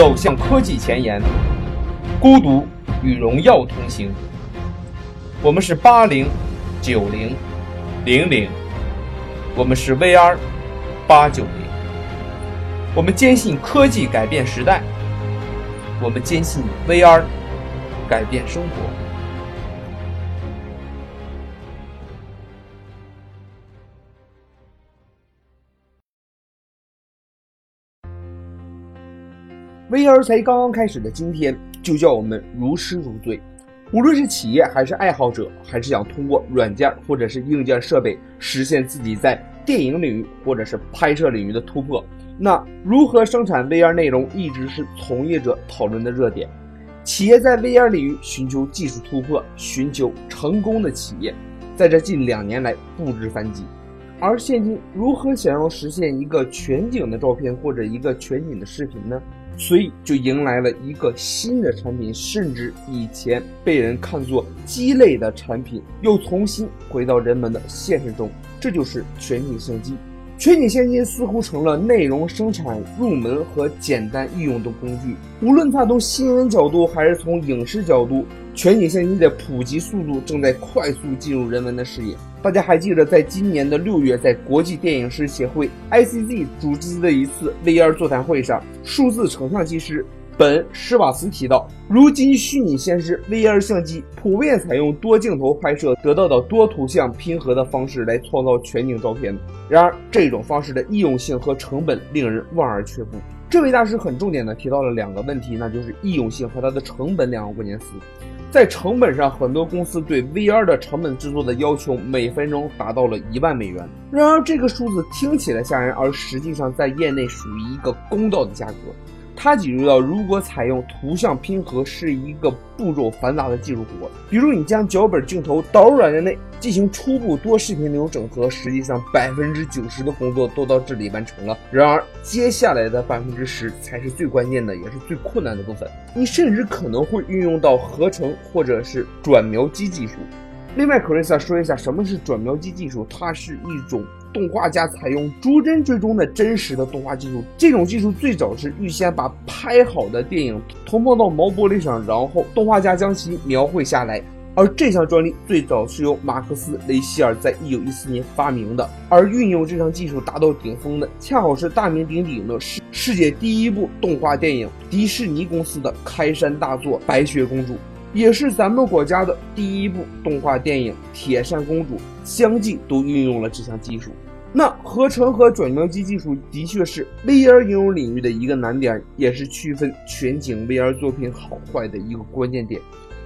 走向科技前沿，孤独与荣耀同行。我们是八零、九零、零零，我们是 VR 八九零。我们坚信科技改变时代，我们坚信 VR 改变生活。VR 才刚刚开始的今天，就叫我们如痴如醉。无论是企业还是爱好者，还是想通过软件或者是硬件设备实现自己在电影领域或者是拍摄领域的突破，那如何生产 VR 内容一直是从业者讨论的热点。企业在 VR 领域寻求技术突破、寻求成功的企业，在这近两年来不知反几。而现今，如何想要实现一个全景的照片或者一个全景的视频呢？所以就迎来了一个新的产品，甚至以前被人看作鸡肋的产品，又重新回到人们的现实中。这就是全景相机。全景相机似乎成了内容生产入门和简单易用的工具。无论它从新闻角度还是从影视角度，全景相机的普及速度正在快速进入人们的视野。大家还记得，在今年的六月，在国际电影师协会 （ICZ） 组织的一次 VR 座谈会上，数字成像技师本·施瓦茨提到，如今虚拟现实 VR 相机普遍采用多镜头拍摄得到的多图像拼合的方式来创造全景照片。然而，这种方式的易用性和成本令人望而却步。这位大师很重点的提到了两个问题，那就是易用性和它的成本两个关键词。在成本上，很多公司对 VR 的成本制作的要求每分钟达到了一万美元。然而，这个数字听起来吓人，而实际上在业内属于一个公道的价格。他解释到，如果采用图像拼合是一个步骤繁杂的技术活，比如你将脚本镜头导入软件内进行初步多视频内容整合，实际上百分之九十的工作都到这里完成了。然而，接下来的百分之十才是最关键的，也是最困难的部分。你甚至可能会运用到合成或者是转描机技术。另外，克瑞萨说一下什么是转描机技术，它是一种。动画家采用逐帧追踪的真实的动画技术，这种技术最早是预先把拍好的电影投放到毛玻璃上，然后动画家将其描绘下来。而这项专利最早是由马克思·雷希尔在一九一四年发明的。而运用这项技术达到顶峰的，恰好是大名鼎鼎的世世界第一部动画电影——迪士尼公司的开山大作《白雪公主》，也是咱们国家的第一部动画电影《铁扇公主》。相继都运用了这项技术。那合成和转描机技术的确是 VR 应用领域的一个难点，也是区分全景 VR 作品好坏的一个关键点。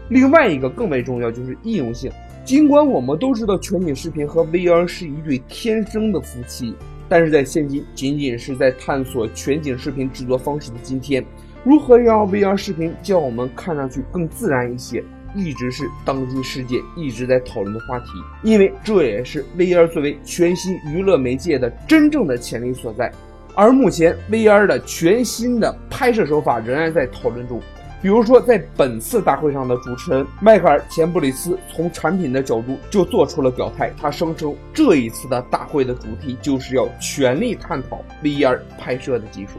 另外一个更为重要就是易用性。尽管我们都知道全景视频和 VR 是一对天生的夫妻，但是在现今仅仅是在探索全景视频制作方式的今天，如何让 VR 视频叫我们看上去更自然一些？一直是当今世界一直在讨论的话题，因为这也是 VR 作为全新娱乐媒介的真正的潜力所在。而目前 VR 的全新的拍摄手法仍然在讨论中。比如说，在本次大会上的主持人迈克尔·钱布里斯从产品的角度就做出了表态，他声称这一次的大会的主题就是要全力探讨 VR 拍摄的技术。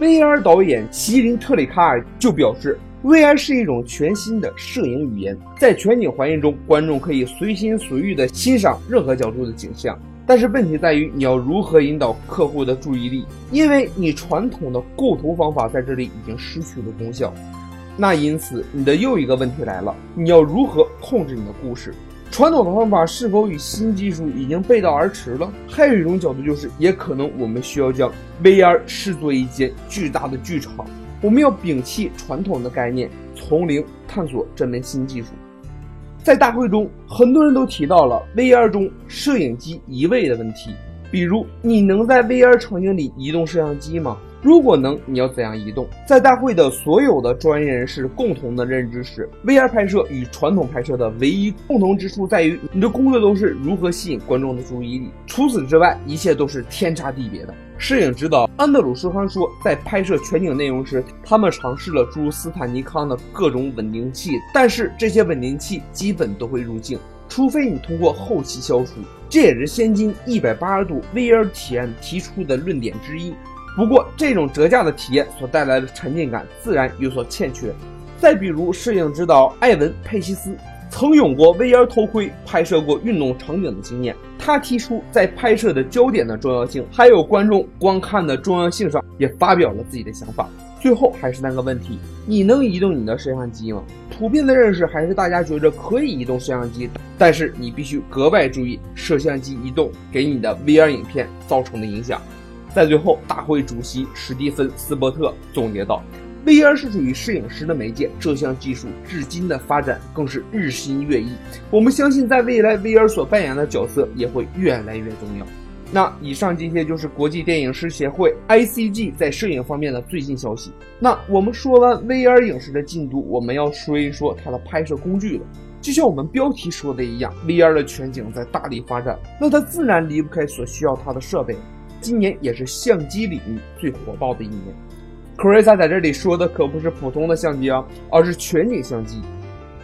VR 导演席林·特里卡尔就表示。VR 是一种全新的摄影语言，在全景环境中，观众可以随心所欲地欣赏任何角度的景象。但是问题在于，你要如何引导客户的注意力？因为你传统的构图方法在这里已经失去了功效。那因此，你的又一个问题来了：你要如何控制你的故事？传统的方法是否与新技术已经背道而驰了？还有一种角度就是，也可能我们需要将 VR 视作一间巨大的剧场。我们要摒弃传统的概念，从零探索这门新技术。在大会中，很多人都提到了 VR 中摄影机移位的问题，比如你能在 VR 场景里移动摄像机吗？如果能，你要怎样移动？在大会的所有的专业人士共同的认知是，VR 拍摄与传统拍摄的唯一共同之处在于，你的工作都是如何吸引观众的注意力。除此之外，一切都是天差地别的。摄影指导安德鲁斯康说，在拍摄全景内容时，他们尝试了诸如斯坦尼康的各种稳定器，但是这些稳定器基本都会入镜，除非你通过后期消除。这也是现今一百八十度 VR 体验提出的论点之一。不过，这种折价的体验所带来的沉浸感自然有所欠缺。再比如，摄影指导艾文·佩西斯曾有过 VR 头盔拍摄过运动场景的经验，他提出在拍摄的焦点的重要性，还有观众观看的重要性上，也发表了自己的想法。最后还是那个问题，你能移动你的摄像机吗？普遍的认识还是大家觉着可以移动摄像机，但是你必须格外注意摄像机移动给你的 VR 影片造成的影响。在最后，大会主席史蒂芬·斯伯特总结道：“VR 是属于摄影师的媒介，这项技术至今的发展更是日新月异。我们相信，在未来，VR 所扮演的角色也会越来越重要。”那以上这些就是国际电影师协会 ICG 在摄影方面的最新消息。那我们说完 VR 影视的进度，我们要说一说它的拍摄工具了。就像我们标题说的一样，VR 的全景在大力发展，那它自然离不开所需要它的设备。今年也是相机领域最火爆的一年。c r i s a 在这里说的可不是普通的相机啊，而是全景相机。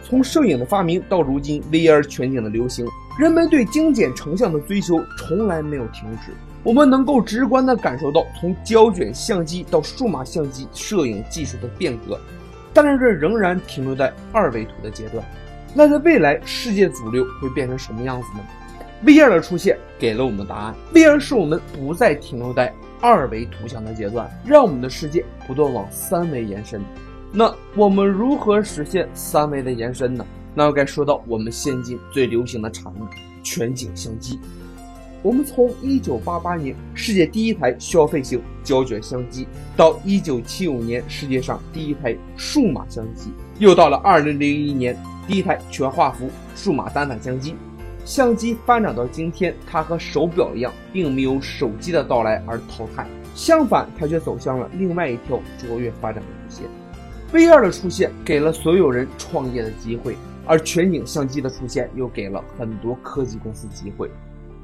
从摄影的发明到如今 VR 全景的流行，人们对精简成像的追求从来没有停止。我们能够直观地感受到从胶卷相机到数码相机摄影技术的变革，但是这仍然停留在二维图的阶段。那在未来，世界主流会变成什么样子呢？VR 的出现给了我们答案。VR 是我们不再停留在二维图像的阶段，让我们的世界不断往三维延伸。那我们如何实现三维的延伸呢？那又该说到我们现今最流行的产物——全景相机。我们从1988年世界第一台消费型胶卷相机，到1975年世界上第一台数码相机，又到了2001年第一台全画幅数码单反相机。相机发展到今天，它和手表一样，并没有手机的到来而淘汰，相反，它却走向了另外一条卓越发展的路线。VR 的出现给了所有人创业的机会，而全景相机的出现又给了很多科技公司机会，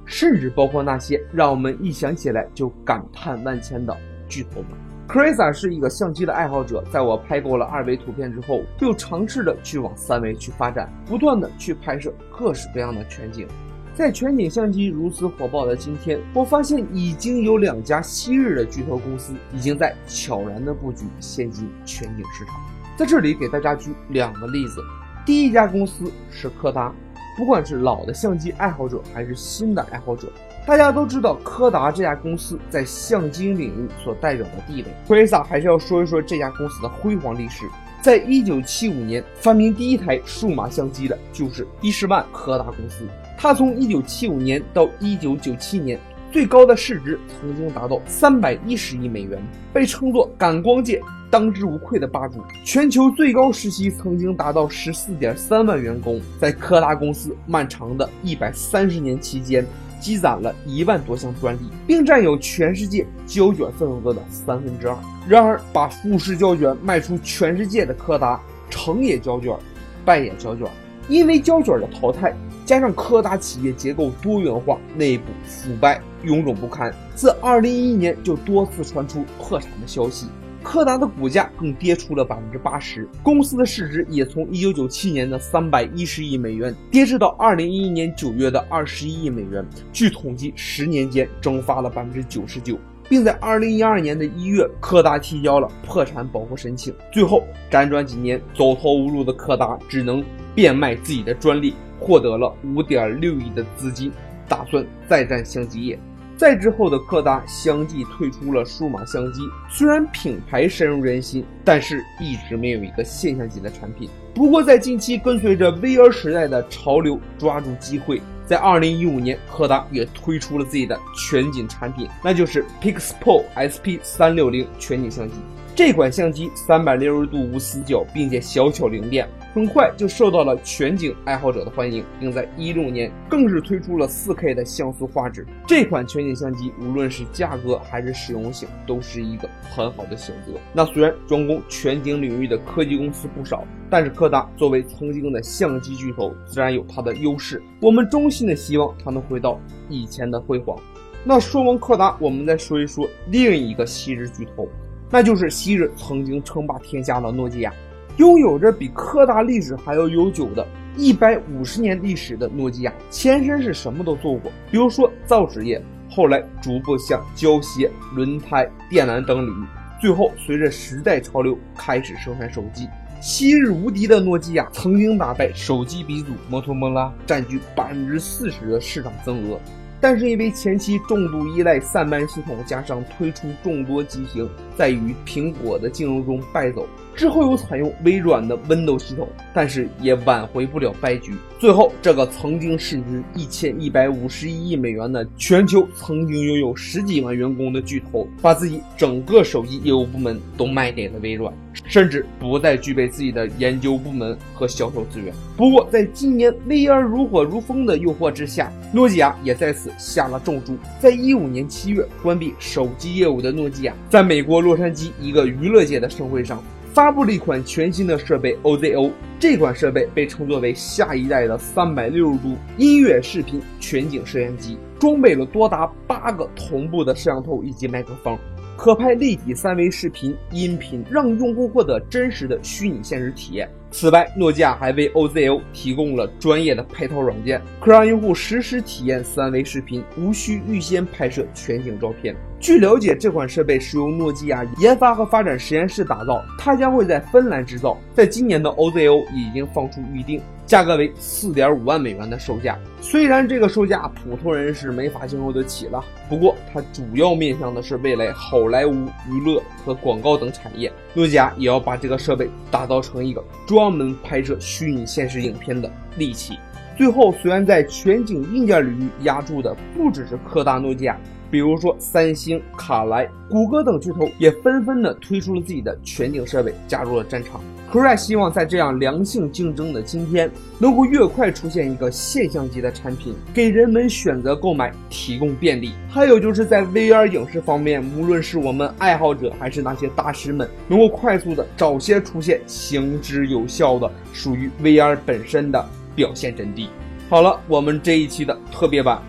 甚至包括那些让我们一想起来就感叹万千的巨头们。Krisa 是一个相机的爱好者，在我拍够了二维图片之后，又尝试着去往三维去发展，不断的去拍摄各式各样的全景。在全景相机如此火爆的今天，我发现已经有两家昔日的巨头公司已经在悄然的布局现今全景市场。在这里给大家举两个例子，第一家公司是柯达，不管是老的相机爱好者还是新的爱好者。大家都知道柯达这家公司在相机领域所代表的地位。c r i s a 还是要说一说这家公司的辉煌历史。在一九七五年发明第一台数码相机的就是伊士曼柯达公司。它从一九七五年到一九九七年，最高的市值曾经达到三百一十亿美元，被称作感光界当之无愧的霸主。全球最高时期曾经达到十四点三万员工。在柯达公司漫长的一百三十年期间。积攒了一万多项专利，并占有全世界胶卷份额的三分之二。然而，把富士胶卷卖出全世界的柯达，成也胶卷，败也胶卷。因为胶卷的淘汰，加上柯达企业结构多元化、内部腐败臃肿不堪，自2011年就多次传出破产的消息。柯达的股价更跌出了百分之八十，公司的市值也从一九九七年的三百一十亿美元跌至到二零一一年九月的二十一亿美元。据统计，十年间蒸发了百分之九十九，并在二零一二年的一月，柯达提交了破产保护申请。最后，辗转几年，走投无路的柯达只能变卖自己的专利，获得了五点六亿的资金，打算再战相机业。在之后的柯达相继推出了数码相机，虽然品牌深入人心，但是一直没有一个现象级的产品。不过在近期跟随着 VR 时代的潮流，抓住机会，在二零一五年，柯达也推出了自己的全景产品，那就是 Pixpo SP 三六零全景相机。这款相机三百六十度无死角，并且小巧灵便，很快就受到了全景爱好者的欢迎，并在一六年更是推出了四 K 的像素画质。这款全景相机无论是价格还是实用性，都是一个很好的选择。那虽然专攻全景领域的科技公司不少，但是柯达作为曾经的相机巨头，自然有它的优势。我们衷心的希望它能回到以前的辉煌。那说完柯达，我们再说一说另一个昔日巨头。那就是昔日曾经称霸天下的诺基亚，拥有着比柯达历史还要悠久的一百五十年历史的诺基亚，前身是什么都做过，比如说造纸业、后来逐步向胶鞋、轮胎、电缆等领域，最后随着时代潮流开始生产手机。昔日无敌的诺基亚曾经打败手机鼻祖摩托罗拉，占据百分之四十的市场份额。但是因为前期重度依赖散漫系统，加上推出众多机型，在与苹果的竞争中败走。之后又采用微软的 Windows 系统，但是也挽回不了败局。最后，这个曾经市值一千一百五十一亿美元的全球曾经拥有十几万员工的巨头，把自己整个手机业务部门都卖给了微软，甚至不再具备自己的研究部门和销售资源。不过，在今年 VR 如火如风的诱惑之下，诺基亚也在此下了重注。在一五年七月关闭手机业务的诺基亚，在美国洛杉矶一个娱乐界的盛会上。发布了一款全新的设备 OZO，这款设备被称作为下一代的三百六十度音乐视频全景摄像机，装备了多达八个同步的摄像头以及麦克风，可拍立体三维视频、音频，让用户获得真实的虚拟现实体验。此外，诺基亚还为 OZO 提供了专业的配套软件，可让用户实时体验三维视频，无需预先拍摄全景照片。据了解，这款设备是由诺基亚研发和发展实验室打造，它将会在芬兰制造。在今年的 OZO 已经放出预定，价格为四点五万美元的售价。虽然这个售价普通人是没法经受得起了，不过它主要面向的是未来好莱坞娱乐和广告等产业。诺基亚也要把这个设备打造成一个专门拍摄虚拟现实影片的利器。最后，虽然在全景硬件领域压住的不只是科大、诺基亚。比如说，三星、卡莱、谷歌等巨头也纷纷的推出了自己的全景设备，加入了战场。C r y 希望在这样良性竞争的今天，能够越快出现一个现象级的产品，给人们选择购买提供便利。还有就是在 VR 影视方面，无论是我们爱好者还是那些大师们，能够快速的早些出现行之有效的属于 VR 本身的表现阵地。好了，我们这一期的特别版。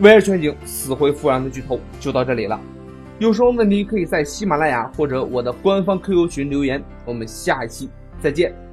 VR 全景死灰复燃的剧透就到这里了，有什么问题可以在喜马拉雅或者我的官方 QQ 群留言，我们下一期再见。